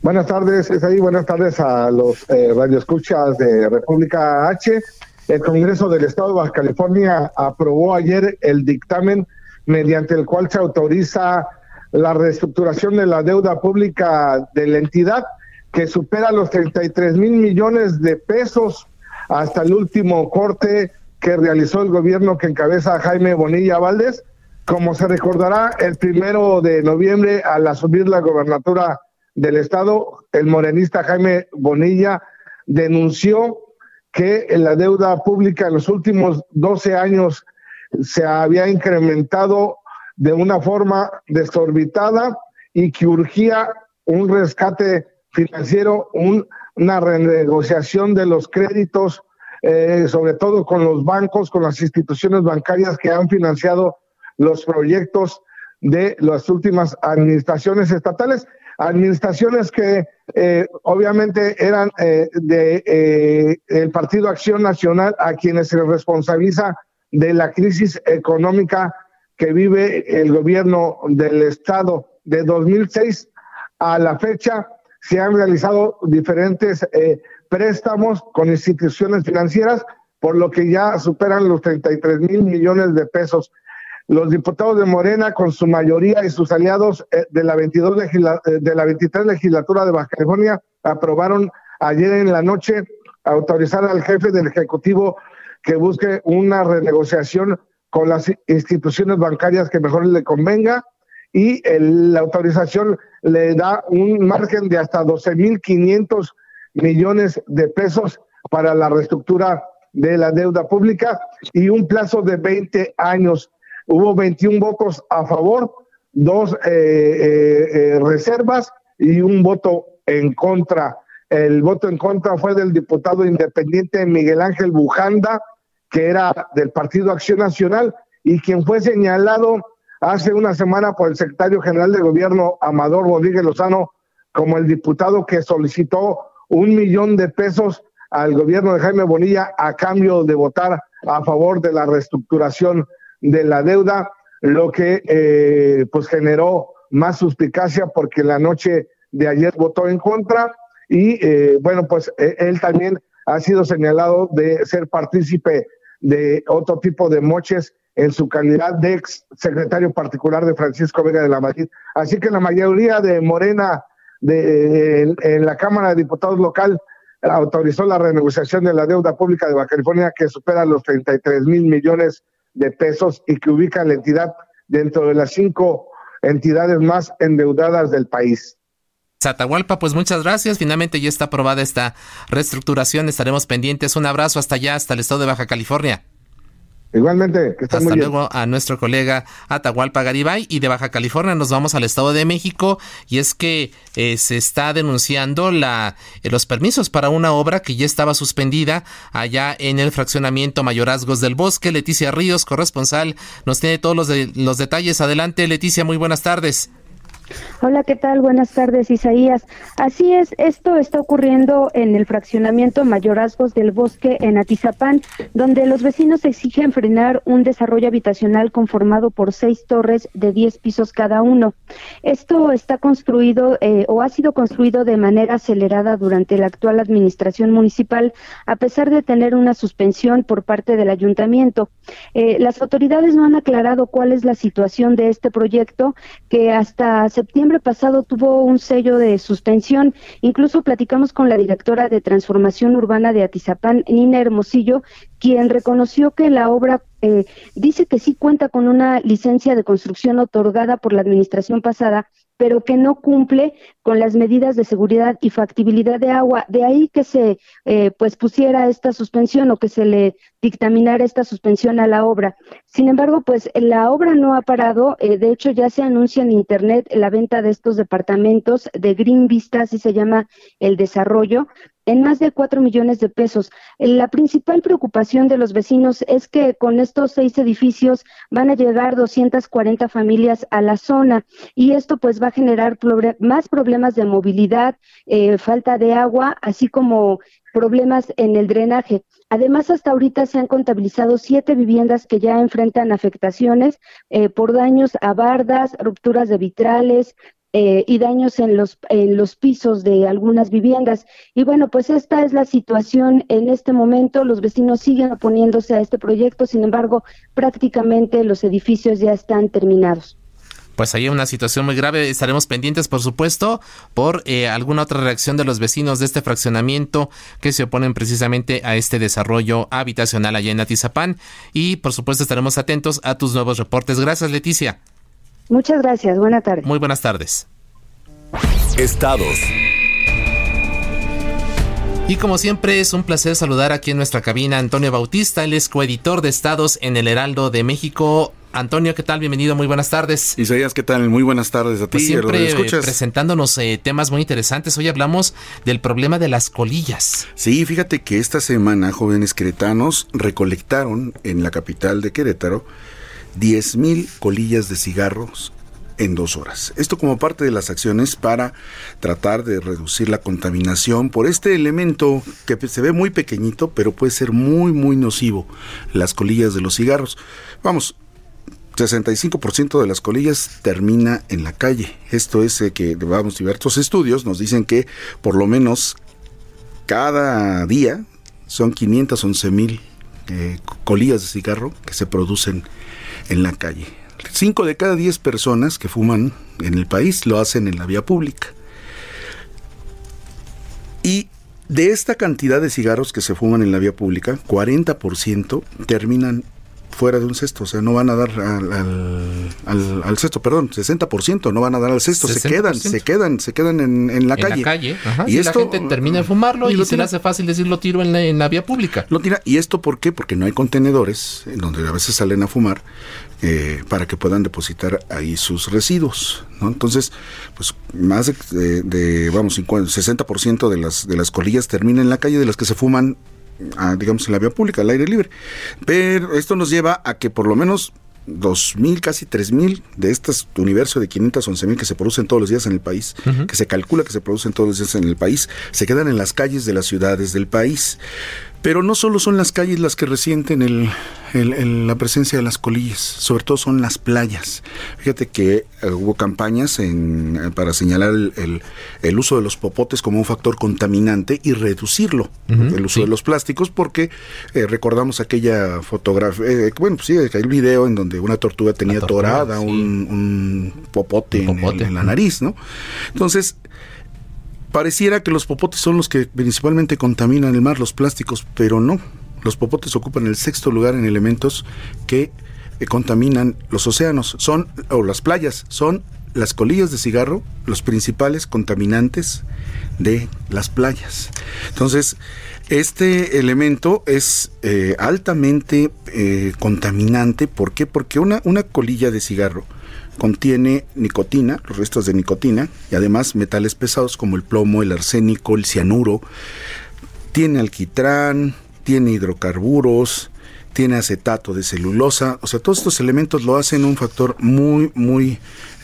[SPEAKER 12] Buenas tardes, es ahí, buenas tardes a los eh, radioescuchas de República H. El Congreso del Estado de Baja California aprobó ayer el dictamen mediante el cual se autoriza la reestructuración de la deuda pública de la entidad que supera los 33 mil millones de pesos hasta el último corte que realizó el gobierno que encabeza Jaime Bonilla Valdés. Como se recordará, el primero de noviembre, al asumir la gobernatura del estado, el morenista Jaime Bonilla denunció que la deuda pública en los últimos 12 años se había incrementado de una forma desorbitada y que urgía un rescate financiero, una renegociación de los créditos, eh, sobre todo con los bancos, con las instituciones bancarias que han financiado los proyectos de las últimas administraciones estatales, administraciones que eh, obviamente eran eh, de el Partido Acción Nacional a quienes se responsabiliza de la crisis económica que vive el gobierno del estado. De 2006 a la fecha se han realizado diferentes eh, préstamos con instituciones financieras, por lo que ya superan los 33 mil millones de pesos. Los diputados de Morena, con su mayoría y sus aliados eh, de, la 22 eh, de la 23 legislatura de Baja California, aprobaron ayer en la noche autorizar al jefe del Ejecutivo que busque una renegociación con las instituciones bancarias que mejor le convenga y la autorización le da un margen de hasta 12.500 millones de pesos para la reestructura de la deuda pública y un plazo de 20 años. Hubo 21 votos a favor, dos eh, eh, eh, reservas y un voto en contra. El voto en contra fue del diputado independiente Miguel Ángel Bujanda, que era del Partido Acción Nacional y quien fue señalado hace una semana por el secretario general de gobierno Amador Rodríguez Lozano como el diputado que solicitó un millón de pesos al gobierno de Jaime Bonilla a cambio de votar a favor de la reestructuración de la deuda, lo que eh, pues generó más suspicacia porque la noche de ayer votó en contra y eh, bueno pues e, él también ha sido señalado de ser partícipe de otro tipo de moches en su calidad de ex secretario particular de Francisco Vega de la Madrid. Así que la mayoría de Morena de, en, la Cámara de Diputados local autorizó la renegociación de la deuda pública de Baja California que supera los 33 mil millones de pesos y que ubica a la entidad dentro de las cinco entidades más endeudadas del país.
[SPEAKER 1] Zatahualpa, pues muchas gracias. Finalmente ya está aprobada esta reestructuración. Estaremos pendientes. Un abrazo hasta allá, hasta el estado de Baja California.
[SPEAKER 12] Igualmente,
[SPEAKER 1] que Hasta luego a nuestro colega Atahualpa Garibay y de Baja California nos vamos al Estado de México y es que eh, se está denunciando la, eh, los permisos para una obra que ya estaba suspendida allá en el fraccionamiento Mayorazgos del Bosque. Leticia Ríos, corresponsal, nos tiene todos los, de, los detalles. Adelante, Leticia, muy buenas tardes.
[SPEAKER 13] Hola, ¿qué tal? Buenas tardes, Isaías. Así es, esto está ocurriendo en el fraccionamiento Mayorazgos del Bosque en Atizapán, donde los vecinos exigen frenar un desarrollo habitacional conformado por seis torres de diez pisos cada uno. Esto está construido eh, o ha sido construido de manera acelerada durante la actual administración municipal, a pesar de tener una suspensión por parte del ayuntamiento. Eh, las autoridades no han aclarado cuál es la situación de este proyecto, que hasta septiembre pasado tuvo un sello de suspensión. Incluso platicamos con la directora de Transformación Urbana de Atizapán, Nina Hermosillo, quien reconoció que la obra eh, dice que sí cuenta con una licencia de construcción otorgada por la administración pasada, pero que no cumple con las medidas de seguridad y factibilidad de agua. De ahí que se eh, pues pusiera esta suspensión o que se le dictaminara esta suspensión a la obra. Sin embargo, pues la obra no ha parado. Eh, de hecho, ya se anuncia en Internet la venta de estos departamentos de Green Vista, así se llama el desarrollo, en más de cuatro millones de pesos. La principal preocupación de los vecinos es que con estos seis edificios van a llegar 240 familias a la zona y esto pues va a generar más problemas de movilidad, eh, falta de agua, así como problemas en el drenaje. Además, hasta ahorita se han contabilizado siete viviendas que ya enfrentan afectaciones eh, por daños a bardas, rupturas de vitrales, eh, y daños en los, en los pisos de algunas viviendas. Y bueno, pues esta es la situación en este momento. Los vecinos siguen oponiéndose a este proyecto, sin embargo, prácticamente los edificios ya están terminados
[SPEAKER 1] pues hay una situación muy grave. Estaremos pendientes, por supuesto, por eh, alguna otra reacción de los vecinos de este fraccionamiento que se oponen precisamente a este desarrollo habitacional allá en Atizapán. Y, por supuesto, estaremos atentos a tus nuevos reportes. Gracias, Leticia.
[SPEAKER 13] Muchas gracias. Buenas tardes.
[SPEAKER 1] Muy buenas tardes.
[SPEAKER 2] Estados.
[SPEAKER 1] Y como siempre es un placer saludar aquí en nuestra cabina a Antonio Bautista, él es coeditor de Estados en el Heraldo de México. Antonio, ¿qué tal? Bienvenido, muy buenas tardes.
[SPEAKER 14] Isaías, ¿qué tal? Muy buenas tardes a ti.
[SPEAKER 1] Pues siempre eh, presentándonos eh, temas muy interesantes. Hoy hablamos del problema de las colillas.
[SPEAKER 14] Sí, fíjate que esta semana jóvenes queretanos recolectaron en la capital de Querétaro 10.000 colillas de cigarros en dos horas. Esto como parte de las acciones para tratar de reducir la contaminación por este elemento que se ve muy pequeñito, pero puede ser muy, muy nocivo, las colillas de los cigarros. Vamos, 65% de las colillas termina en la calle. Esto es eh, que, vamos, diversos estudios nos dicen que por lo menos cada día son 511 mil eh, colillas de cigarro que se producen en la calle. Cinco de cada diez personas que fuman en el país lo hacen en la vía pública. Y de esta cantidad de cigarros que se fuman en la vía pública, 40% terminan fuera de un cesto, o sea, no van a dar al, al, cesto, perdón, 60% no van a dar al cesto, se quedan, se quedan, se quedan en, la calle.
[SPEAKER 1] La calle y, esto, la gente termina de fumarlo y, se le hace fácil decirlo tiro en la, vía pública.
[SPEAKER 14] Lo tira, ¿y esto por qué? Porque no hay contenedores en donde a veces salen a fumar eh, para que puedan depositar ahí sus residuos, ¿no? Entonces, pues más de, de vamos, 60% de las, de las colillas terminan en la calle, de las que se fuman digamos, en la vía pública, al aire libre. Pero esto nos lleva a que por lo menos 2.000, casi 3.000 de este universo de 511.000 que se producen todos los días en el país, que se calcula que se producen todos los días en el país, se quedan en las calles de las ciudades del país. Pero no solo son las calles las que resienten el, la presencia de las colillas, sobre todo son las playas. Fíjate que eh, hubo campañas en, para señalar el, el, uso de los popotes como un factor contaminante y reducirlo, el uso de los plásticos, porque eh, recordamos aquella fotografía, eh, bueno, pues sí, un video en donde una tortuga tenía torada un, popote, popote. En, en, la nariz, ¿no? Entonces, Pareciera que los popotes son los que principalmente contaminan el mar, los plásticos, pero no. Los popotes ocupan el sexto lugar en elementos que eh, contaminan los océanos, son o las playas, son las colillas de cigarro los principales contaminantes de las playas. Entonces, este elemento es eh, altamente eh, contaminante. ¿Por qué? Porque una, una colilla de cigarro contiene nicotina, los restos de nicotina, y además metales pesados como el plomo, el arsénico, el cianuro. Tiene alquitrán, tiene hidrocarburos, tiene acetato de celulosa, o sea, todos estos elementos lo hacen un factor muy, muy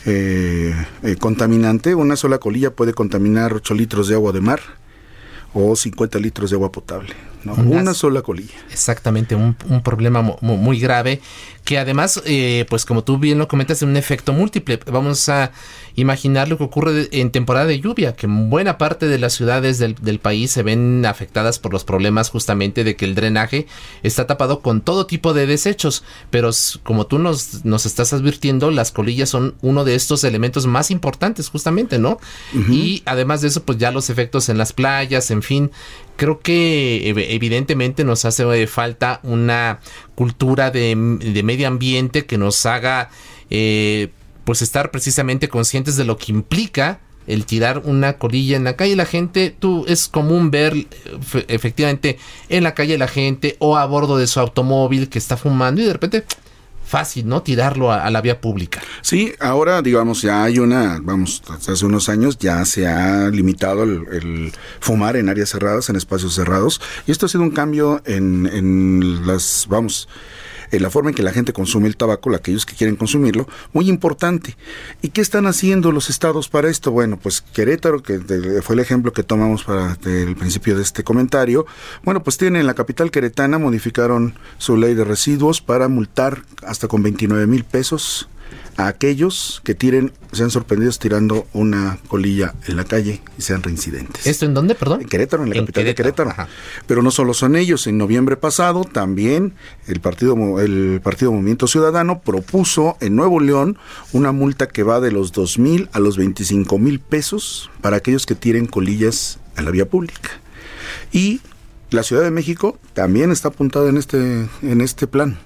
[SPEAKER 14] eh, eh, contaminante. Una sola colilla puede contaminar 8 litros de agua de mar o 50 litros de agua potable. Una, sola colilla.
[SPEAKER 1] Exactamente, un, problema muy grave que además, eh, pues como tú bien lo comentas, es un efecto múltiple. Vamos a imaginar lo que ocurre en temporada de lluvia, que buena parte de las ciudades del, país se ven afectadas por los problemas justamente de que el drenaje está tapado con todo tipo de desechos. Pero como tú nos, nos estás advirtiendo, las colillas son uno de estos elementos más importantes justamente, ¿no? Y además de eso, pues ya los efectos en las playas, en fin, creo que evidentemente nos hace falta una cultura de, medio ambiente que nos haga eh, pues estar precisamente conscientes de lo que implica el tirar una colilla en la calle. La gente, tú, es común ver efectivamente en la calle la gente o a bordo de su automóvil que está fumando y de repente fácil, ¿no? Tirarlo a, la vía pública.
[SPEAKER 14] Sí, ahora, digamos, ya hay una, vamos, hace unos años ya se ha limitado el, fumar en áreas cerradas, en espacios cerrados, y esto ha sido un cambio en, en las, vamos, en la forma en que la gente consume el tabaco, aquellos que quieren consumirlo, muy importante. ¿Y qué están haciendo los estados para esto? Bueno, pues Querétaro, que fue el ejemplo que tomamos para el principio de este comentario, bueno, pues tiene en la capital queretana, modificaron su ley de residuos para multar hasta con 29 mil pesos a aquellos que tiren, sean sorprendidos tirando una colilla en la calle y sean reincidentes.
[SPEAKER 1] ¿Esto en dónde, perdón?
[SPEAKER 14] En Querétaro, en la capital de Querétaro. Pero no solo son ellos, en noviembre pasado también el partido, el partido Movimiento Ciudadano propuso en Nuevo León una multa que va de los dos mil a los 25 mil pesos para aquellos que tiren colillas en la vía pública. Y la Ciudad de México también está apuntada en este, en este plan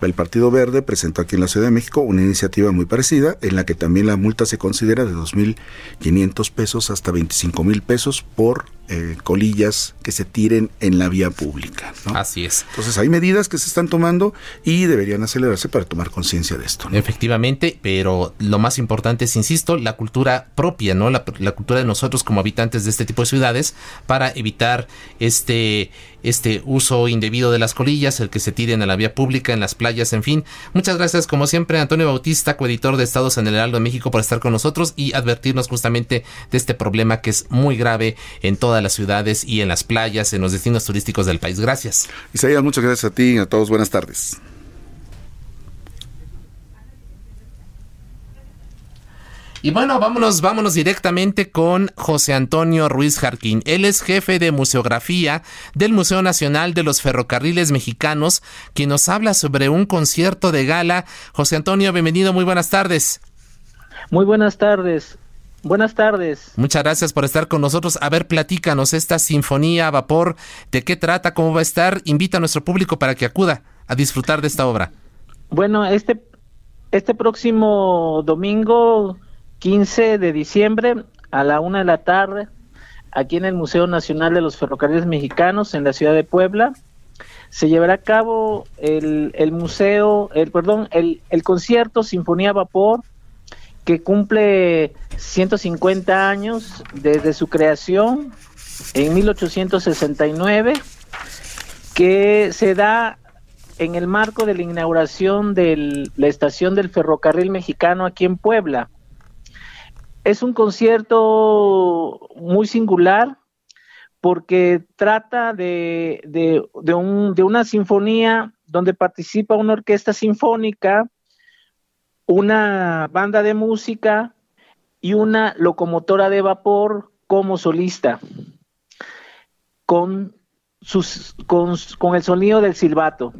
[SPEAKER 14] el Partido Verde presentó aquí en la Ciudad de México una iniciativa muy parecida en la que también la multa se considera de 2.500 pesos hasta 25.000 pesos por eh, colillas que se tiren en la vía pública.
[SPEAKER 1] Así es.
[SPEAKER 14] Entonces hay medidas que se están tomando y deberían acelerarse para tomar conciencia de esto.
[SPEAKER 1] Efectivamente, pero lo más importante es, insisto, la cultura propia, ¿no? La, la, cultura de nosotros como habitantes de este tipo de ciudades para evitar este, este uso indebido de las colillas, el que se tiren a la vía pública, en las playas, en fin. Muchas gracias, como siempre, Antonio Bautista, coeditor de Estados en el Heraldo de México, por estar con nosotros y advertirnos justamente de este problema que es muy grave en toda las ciudades y en las playas, en los destinos turísticos del país. Gracias.
[SPEAKER 14] Isaías, muchas gracias a ti y a todos. Buenas tardes.
[SPEAKER 1] Y bueno, vámonos, vámonos directamente con José Antonio Ruiz Jarquín. Él es jefe de museografía del Museo Nacional de los Ferrocarriles Mexicanos, quien nos habla sobre un concierto de gala. José Antonio, bienvenido, muy buenas tardes.
[SPEAKER 15] Muy buenas tardes. Buenas tardes.
[SPEAKER 1] Muchas gracias por estar con nosotros. A ver, platícanos esta sinfonía a vapor, de qué trata, cómo va a estar. Invita a nuestro público para que acuda a disfrutar de esta obra.
[SPEAKER 15] Bueno, este, este próximo domingo 15 de diciembre a la una de la tarde, aquí en el Museo Nacional de los Ferrocarriles Mexicanos, en la ciudad de Puebla, se llevará a cabo el, el museo, el perdón, el, el concierto Sinfonía Vapor que cumple 150 años desde su creación en 1869, que se da en el marco de la inauguración de la estación del ferrocarril mexicano aquí en Puebla. Es un concierto muy singular porque trata de, de, de, un, de una sinfonía donde participa una orquesta sinfónica, una banda de música y una locomotora de vapor como solista, con, sus, con, con el sonido del silbato.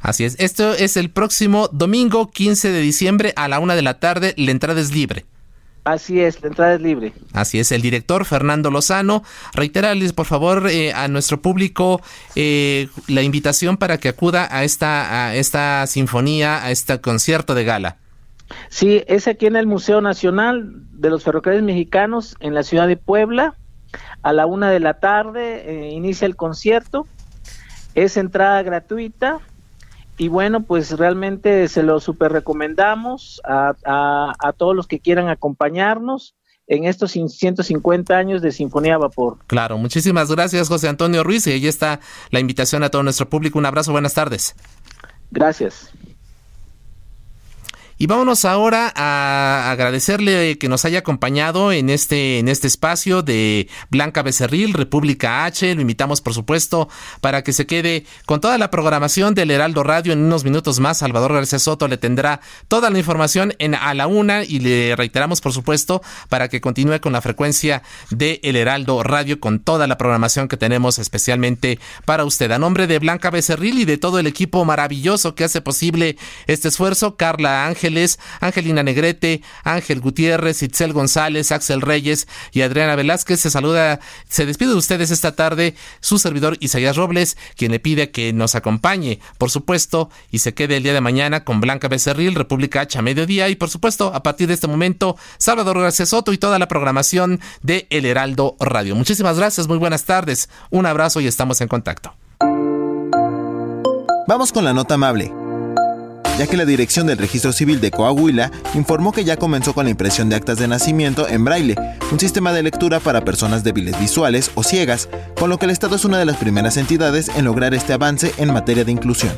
[SPEAKER 1] Así es, esto es el próximo domingo 15 de diciembre a la una de la tarde, la entrada es libre.
[SPEAKER 15] Así es, la entrada es libre.
[SPEAKER 1] Así es, el director Fernando Lozano. Reiterarles, por favor, eh, a nuestro público eh, la invitación para que acuda a esta, a esta sinfonía, a este concierto de gala.
[SPEAKER 15] Sí, es aquí en el Museo Nacional de los Ferrocarriles Mexicanos en la ciudad de Puebla. A la una de la tarde eh, inicia el concierto. Es entrada gratuita y bueno, pues realmente se lo super recomendamos a, a, todos los que quieran acompañarnos en estos 150 años de Sinfonía a Vapor.
[SPEAKER 1] Claro, muchísimas gracias José Antonio Ruiz y ahí está la invitación a todo nuestro público. Un abrazo, buenas tardes.
[SPEAKER 15] Gracias.
[SPEAKER 1] Y vámonos ahora a agradecerle que nos haya acompañado en este, en este espacio de Blanca Becerril, República H. Lo invitamos, por supuesto, para que se quede con toda la programación del Heraldo Radio. En unos minutos más, Salvador García Soto le tendrá toda la información en a la una y le reiteramos, por supuesto, para que continúe con la frecuencia de El Heraldo Radio con toda la programación que tenemos especialmente para usted. A nombre de Blanca Becerril y de todo el equipo maravilloso que hace posible este esfuerzo, Carla Ángel Angelina Negrete, Ángel Gutiérrez, Itzel González, Axel Reyes y Adriana Velázquez. Se saluda, se despide de ustedes esta tarde su servidor Isaías Robles, quien le pide que nos acompañe, por supuesto, y se quede el día de mañana con Blanca Becerril, República H a mediodía, y por supuesto, a partir de este momento, Salvador García Soto y toda la programación de El Heraldo Radio. Muchísimas gracias, muy buenas tardes, un abrazo y estamos en contacto.
[SPEAKER 16] Vamos con la nota amable ya que la Dirección del Registro Civil de Coahuila informó que ya comenzó con la impresión de actas de nacimiento en braille, un sistema de lectura para personas débiles visuales o ciegas, con lo que el Estado es una de las primeras entidades en lograr este avance en materia de inclusión.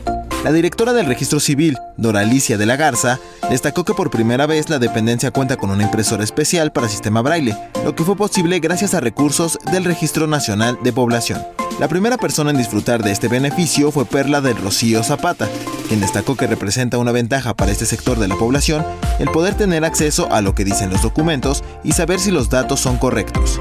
[SPEAKER 16] La directora del registro civil, Dora Alicia de la Garza, destacó que por primera vez la dependencia cuenta con una impresora especial para sistema braille, lo que fue posible gracias a recursos del Registro Nacional de Población. La primera persona en disfrutar de este beneficio fue Perla del Rocío Zapata, quien destacó que representa una ventaja para este sector de la población el poder tener acceso a lo que dicen los documentos y saber si los datos son correctos.